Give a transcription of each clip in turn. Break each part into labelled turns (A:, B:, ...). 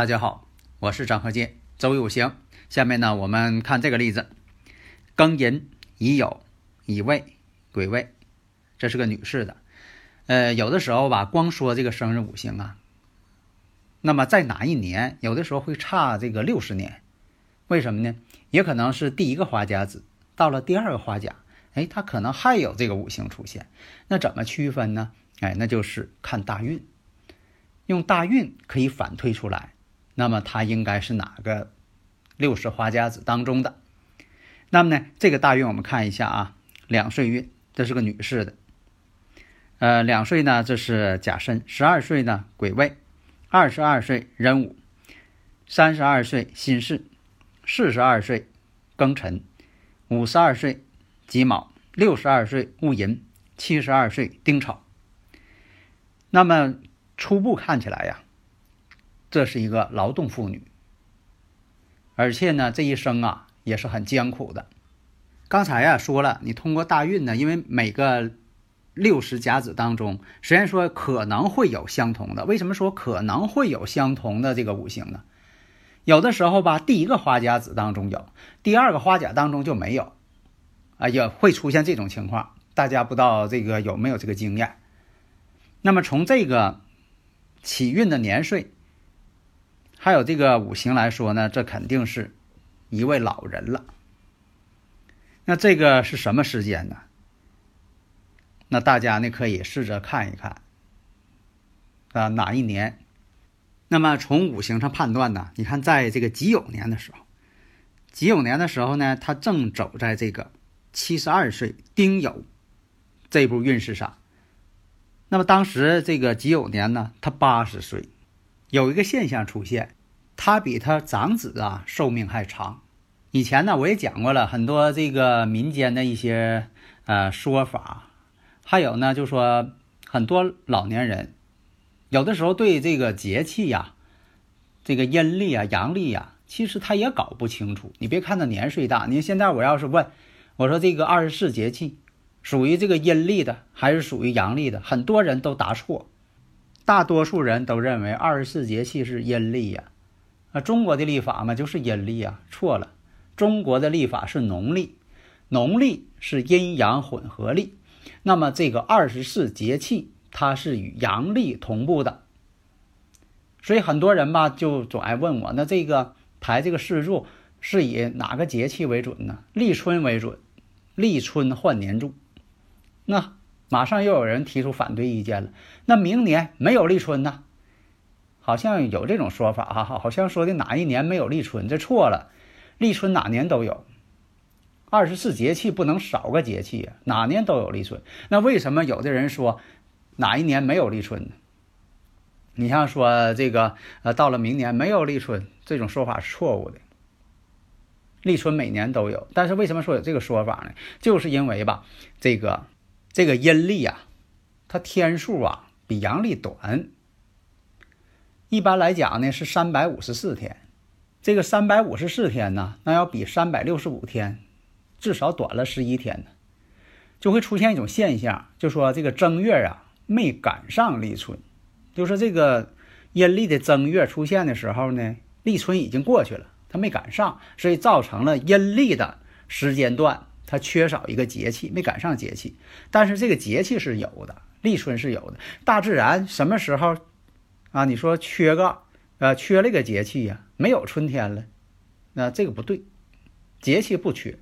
A: 大家好，我是张和建，周易五行。下面呢，我们看这个例子：庚寅、乙酉、乙未、癸未，这是个女士的。呃，有的时候吧，光说这个生日五行啊。那么在哪一年，有的时候会差这个六十年，为什么呢？也可能是第一个花甲子到了第二个花甲，哎，它可能还有这个五行出现。那怎么区分呢？哎，那就是看大运，用大运可以反推出来，那么它应该是哪个六十花甲子当中的？那么呢，这个大运我们看一下啊，两岁运，这是个女士的，呃，两岁呢这是甲申，十二岁呢癸未。二十二岁壬午，三十二岁辛巳，四十二岁庚辰，五十二岁己卯，六十二岁戊寅，七十二岁丁丑。那么初步看起来呀，这是一个劳动妇女，而且呢，这一生啊也是很艰苦的。刚才呀说了，你通过大运呢，因为每个。六十甲子当中，虽然说可能会有相同的，为什么说可能会有相同的这个五行呢？有的时候吧，第一个花甲子当中有，第二个花甲当中就没有，啊，也会出现这种情况。大家不知道这个有没有这个经验？那么从这个起运的年岁，还有这个五行来说呢，这肯定是一位老人了。那这个是什么时间呢？那大家呢可以试着看一看，啊哪一年？那么从五行上判断呢？你看，在这个己酉年的时候，己酉年的时候呢，他正走在这个七十二岁丁酉这步运势上。那么当时这个己酉年呢，他八十岁，有一个现象出现，他比他长子啊寿命还长。以前呢我也讲过了很多这个民间的一些呃说法。还有呢，就说很多老年人，有的时候对这个节气呀，这个阴历啊、阳历呀，其实他也搞不清楚。你别看他年岁大，你现在我要是问，我说这个二十四节气属于这个阴历的还是属于阳历的，很多人都答错。大多数人都认为二十四节气是阴历呀，啊，中国的历法嘛就是阴历啊，错了。中国的历法是农历，农历是阴阳混合历。那么这个二十四节气，它是与阳历同步的，所以很多人吧就总爱问我，那这个排这个四柱是以哪个节气为准呢？立春为准，立春换年柱。那马上又有人提出反对意见了，那明年没有立春呢？好像有这种说法哈，好像说的哪一年没有立春，这错了，立春哪年都有。二十四节气不能少个节气呀，哪年都有立春。那为什么有的人说哪一年没有立春呢？你像说这个呃，到了明年没有立春，这种说法是错误的。立春每年都有，但是为什么说有这个说法呢？就是因为吧，这个这个阴历啊，它天数啊比阳历短。一般来讲呢是三百五十四天，这个三百五十四天呢，那要比三百六十五天。至少短了十一天呢，就会出现一种现象，就说这个正月啊没赶上立春，就是这个阴历的正月出现的时候呢，立春已经过去了，它没赶上，所以造成了阴历的时间段它缺少一个节气，没赶上节气。但是这个节气是有的，立春是有的。大自然什么时候啊？你说缺个呃缺了一个节气呀？没有春天了，那这个不对，节气不缺。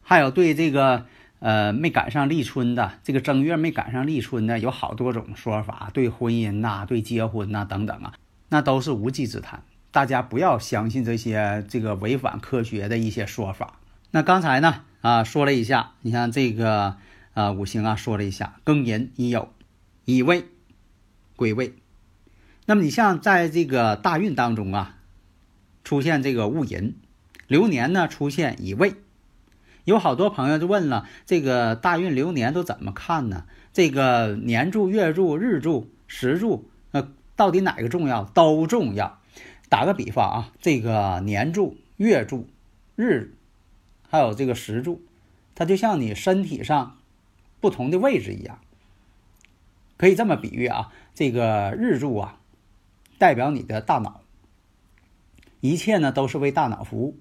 A: 还有对这个呃没赶上立春的这个正月没赶上立春的，有好多种说法，对婚姻呐，对结婚呐等等啊，那都是无稽之谈。大家不要相信这些这个违反科学的一些说法那刚才呢啊说了一下，你看这个啊五行啊说了一下，庚寅、乙酉、乙未、癸未。那么你像在这个大运当中啊，出现这个戊寅，流年呢出现乙未，有好多朋友就问了，这个大运流年都怎么看呢？这个年柱、月柱、日柱、时柱，呃，到底哪个重要？都重要。打个比方啊，这个年柱、月柱、日，还有这个时柱，它就像你身体上不同的位置一样。可以这么比喻啊，这个日柱啊。代表你的大脑，一切呢都是为大脑服务。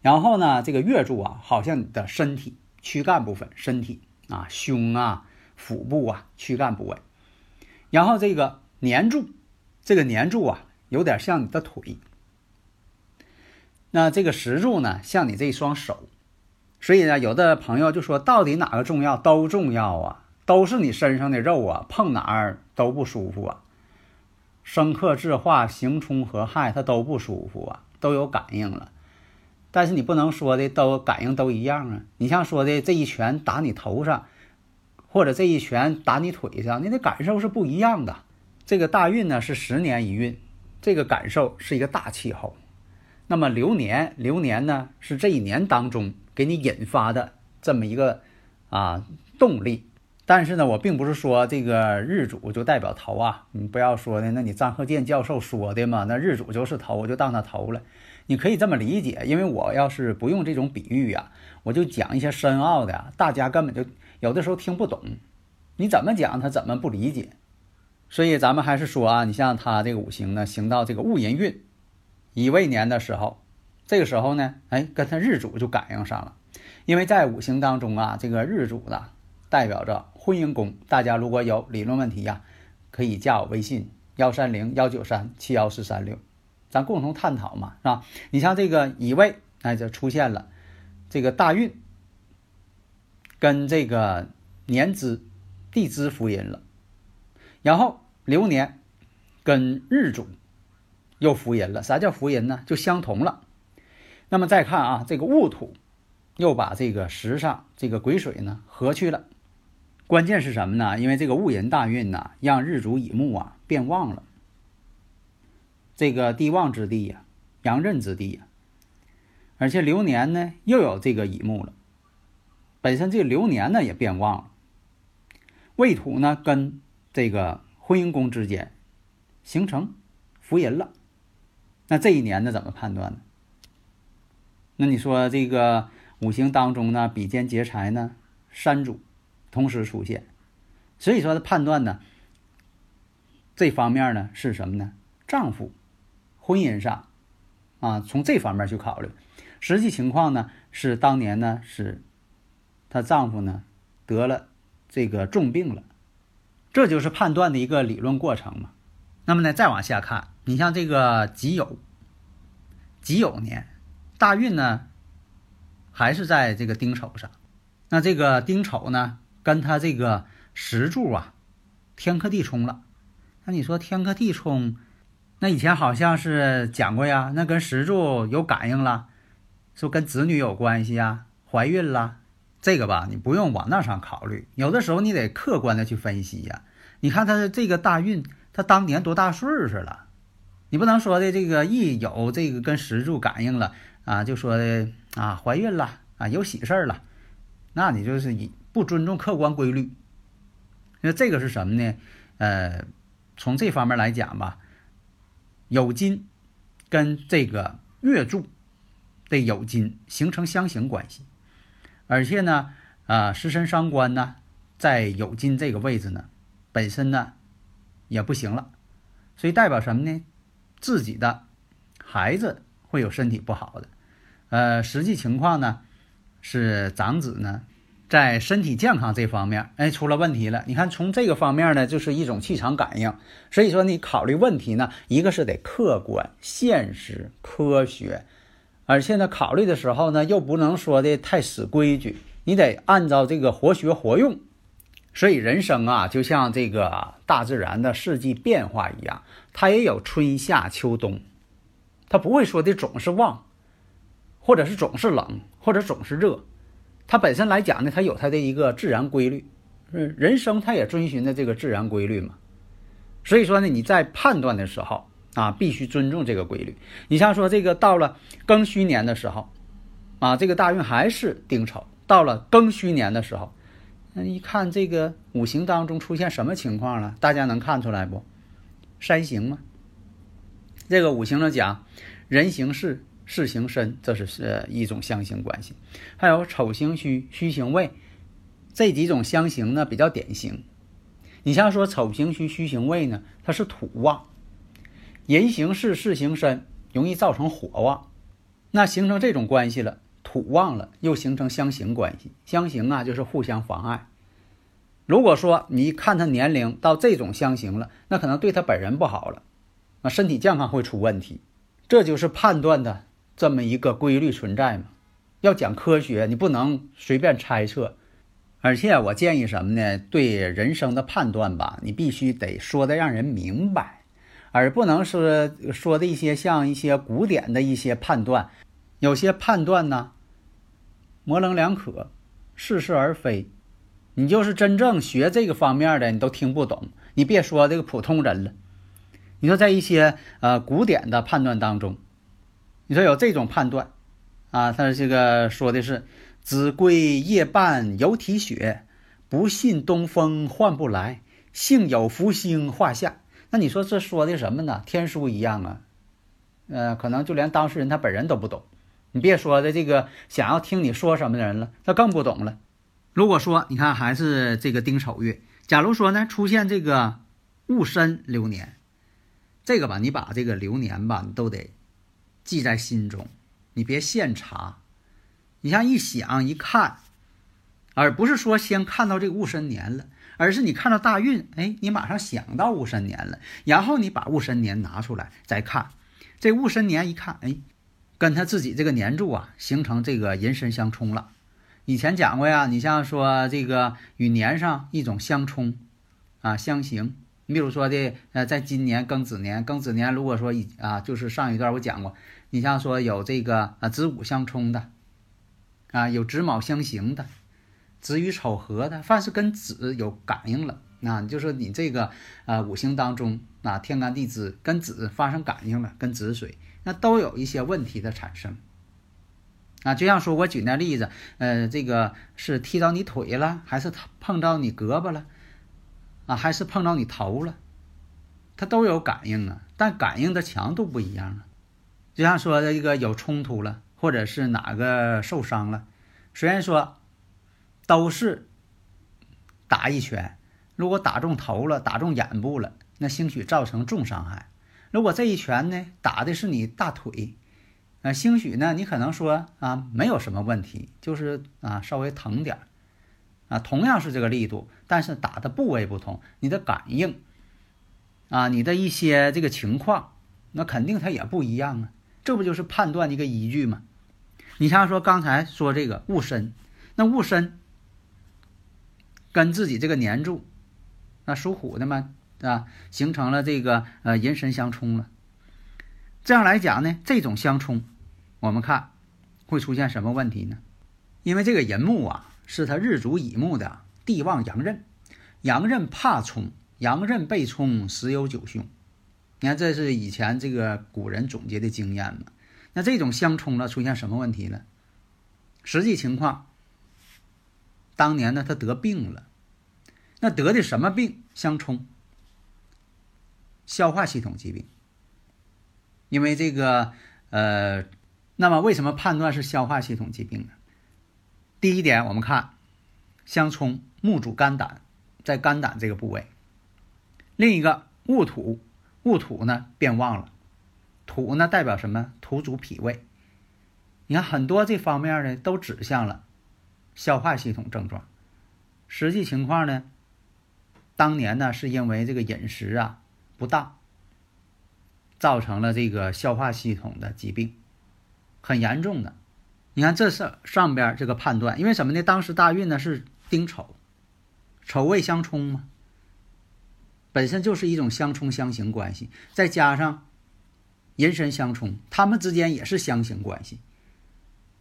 A: 然后呢，这个月柱啊，好像你的身体躯干部分，身体啊，胸啊、腹部啊，躯干部位。然后这个年柱，这个年柱啊，有点像你的腿。那这个石柱呢，像你这一双手。所以呢，有的朋友就说，到底哪个重要？都重要啊，都是你身上的肉啊，碰哪儿都不舒服啊。生克制化，刑冲合害，它都不舒服啊，都有感应了。但是你不能说的都感应都一样啊。你像说的这一拳打你头上，或者这一拳打你腿上，你的感受是不一样的。这个大运呢是十年一运，这个感受是一个大气候。那么流年，流年呢是这一年当中给你引发的这么一个啊动力。但是呢，我并不是说这个日主就代表头啊，你不要说的，那你张鹤健教授说的嘛，那日主就是头，我就当他头了。你可以这么理解，因为我要是不用这种比喻呀，我就讲一些深奥的，大家根本就有的时候听不懂。你怎么讲，他怎么不理解？所以咱们还是说啊，你像他这个五行呢，行到这个戊寅运乙未年的时候，这个时候呢，哎，跟他日主就感应上了，因为在五行当中啊，这个日主呢，代表着。婚姻宫，大家如果有理论问题呀，可以加我微信幺三零幺九三七幺四三六，咱共同探讨嘛，是吧？你像这个乙未，哎，就出现了这个大运跟这个年支、地支福音了，然后流年跟日主又福音了。啥叫福音呢？就相同了。那么再看啊，这个戊土又把这个时上这个癸水呢合去了。关键是什么呢？因为这个戊寅大运呢，让日主乙木啊变旺了。这个地旺之地呀，阳刃之地呀，而且流年呢又有这个乙木了，本身这个流年呢也变旺了。未土呢跟这个婚姻宫之间形成福银了，那这一年呢怎么判断呢？那你说这个五行当中呢，比肩劫财呢，山主。同时出现，所以说的判断呢，这方面呢是什么呢？丈夫婚姻上啊，从这方面去考虑。实际情况呢是当年呢是她丈夫呢得了这个重病了，这就是判断的一个理论过程嘛。那么呢再往下看，你像这个己酉，己酉年大运呢还是在这个丁丑上，那这个丁丑呢？跟他这个石柱啊，天克地冲了。那你说天克地冲，那以前好像是讲过呀。那跟石柱有感应了，说跟子女有关系呀，怀孕了。这个吧，你不用往那上考虑。有的时候你得客观的去分析呀。你看他的这个大运，他当年多大岁数了？你不能说的这个一有这个跟石柱感应了啊，就说的啊怀孕了啊有喜事儿了，那你就是以。不尊重客观规律，那这个是什么呢？呃，从这方面来讲吧，酉金跟这个月柱的酉金形成相刑关系，而且呢，啊，食神伤官呢，在酉金这个位置呢，本身呢也不行了，所以代表什么呢？自己的孩子会有身体不好的，呃，实际情况呢是长子呢。在身体健康这方面，哎，出了问题了。你看，从这个方面呢，就是一种气场感应。所以说，你考虑问题呢，一个是得客观、现实、科学，而且呢，考虑的时候呢，又不能说的太死规矩，你得按照这个活学活用。所以，人生啊，就像这个大自然的四季变化一样，它也有春夏秋冬，它不会说的总是旺。或者是总是冷，或者总是热，它本身来讲呢，它有它的一个自然规律。人生它也遵循着这个自然规律嘛。所以说呢，你在判断的时候啊，必须尊重这个规律。你像说这个到了庚戌年的时候，啊，这个大运还是丁丑，到了庚戌年的时候，那一看这个五行当中出现什么情况了？大家能看出来不？山形吗？这个五行上讲，人行事，事行身，这是是一种相形关系。还有丑行虚，虚行位，这几种相形呢比较典型。你像说丑行虚，虚行位呢，它是土旺，人行事，事行身，容易造成火旺。那形成这种关系了，土旺了，又形成相刑关系。相刑啊，就是互相妨碍。如果说你看他年龄到这种相刑了，那可能对他本人不好了，那身体健康会出问题。这就是判断的这么一个规律存在嘛。要讲科学，你不能随便猜测。而且我建议什么呢？对人生的判断吧，你必须得说的让人明白，而不能是说的一些像一些古典的一些判断，有些判断呢模棱两可，似是而非。你就是真正学这个方面的，你都听不懂。你别说这个普通人了，你说在一些呃古典的判断当中，你说有这种判断啊，他这个说的是。子规夜半犹啼雪，不信东风唤不来。幸有福星画下。那你说这说的什么呢？天书一样啊。呃，可能就连当事人他本人都不懂。你别说的这个想要听你说什么的人了，他更不懂了。如果说你看还是这个丁丑月，假如说呢出现这个戊申流年，这个吧，你把这个流年吧，你都得记在心中，你别现查。你像一想一看，而不是说先看到这个戊申年了，而是你看到大运，哎，你马上想到戊申年了，然后你把戊申年拿出来再看，这戊申年一看，哎，跟他自己这个年柱啊形成这个寅申相冲了。以前讲过呀，你像说这个与年上一种相冲啊相刑，你比如说的呃，在今年庚子年，庚子年如果说以啊，就是上一段我讲过，你像说有这个啊子午相冲的。啊，有子卯相刑的，子与丑合的，凡是跟子有感应了，那你就说你这个啊五行当中啊天干地支跟子发生感应了，跟子水，那都有一些问题的产生。啊，就像说我举那例子，呃，这个是踢到你腿了，还是碰到你胳膊了，啊，还是碰到你头了，它都有感应啊，但感应的强度不一样啊。就像说的一个有冲突了。或者是哪个受伤了，虽然说都是打一拳，如果打中头了，打中眼部了，那兴许造成重伤害；如果这一拳呢打的是你大腿，啊，兴许呢你可能说啊没有什么问题，就是啊稍微疼点，啊同样是这个力度，但是打的部位不同，你的感应啊你的一些这个情况，那肯定它也不一样啊。这不就是判断的一个依据吗？你像说刚才说这个戊申，那戊申跟自己这个年柱，那属虎的嘛，啊，形成了这个呃寅申相冲了。这样来讲呢，这种相冲，我们看会出现什么问题呢？因为这个寅木啊，是他日主乙木的地旺阳刃，阳刃怕冲，阳刃被冲十有九凶。你看，这是以前这个古人总结的经验嘛？那这种相冲了，出现什么问题呢？实际情况，当年呢，他得病了。那得的什么病？相冲，消化系统疾病。因为这个，呃，那么为什么判断是消化系统疾病呢？第一点，我们看相冲木主肝胆，在肝胆这个部位。另一个戊土。戊土呢变旺了，土呢代表什么？土主脾胃。你看很多这方面呢都指向了消化系统症状。实际情况呢，当年呢是因为这个饮食啊不当，造成了这个消化系统的疾病，很严重的。你看这是上边这个判断，因为什么呢？当时大运呢是丁丑，丑未相冲嘛。本身就是一种相冲相刑关系，再加上寅申相冲，他们之间也是相刑关系。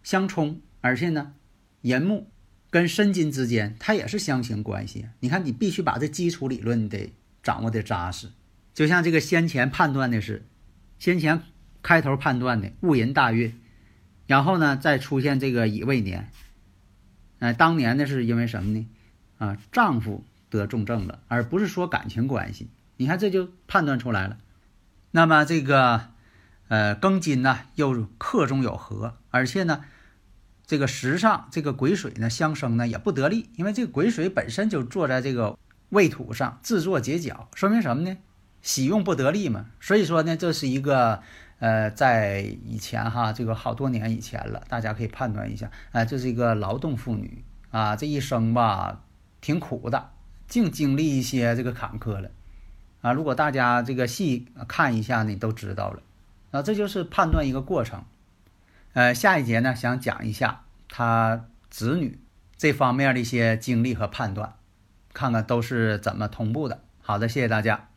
A: 相冲，而且呢，寅木跟申金之间它也是相刑关系。你看，你必须把这基础理论得掌握的扎实。就像这个先前判断的是，先前开头判断的戊寅大运，然后呢再出现这个乙未年。哎，当年呢是因为什么呢？啊，丈夫得重症了，而不是说感情关系。你看这就判断出来了。那么这个。呃，庚金呢又克中有合，而且呢，这个时上这个癸水呢相生呢也不得力，因为这个癸水本身就坐在这个未土上自作结角，说明什么呢？喜用不得力嘛。所以说呢，这是一个呃，在以前哈，这个好多年以前了，大家可以判断一下，哎，这是一个劳动妇女啊，这一生吧挺苦的，净经历一些这个坎坷了啊。如果大家这个细看一下呢，都知道了。啊，这就是判断一个过程。呃，下一节呢，想讲一下他子女这方面的一些经历和判断，看看都是怎么同步的。好的，谢谢大家。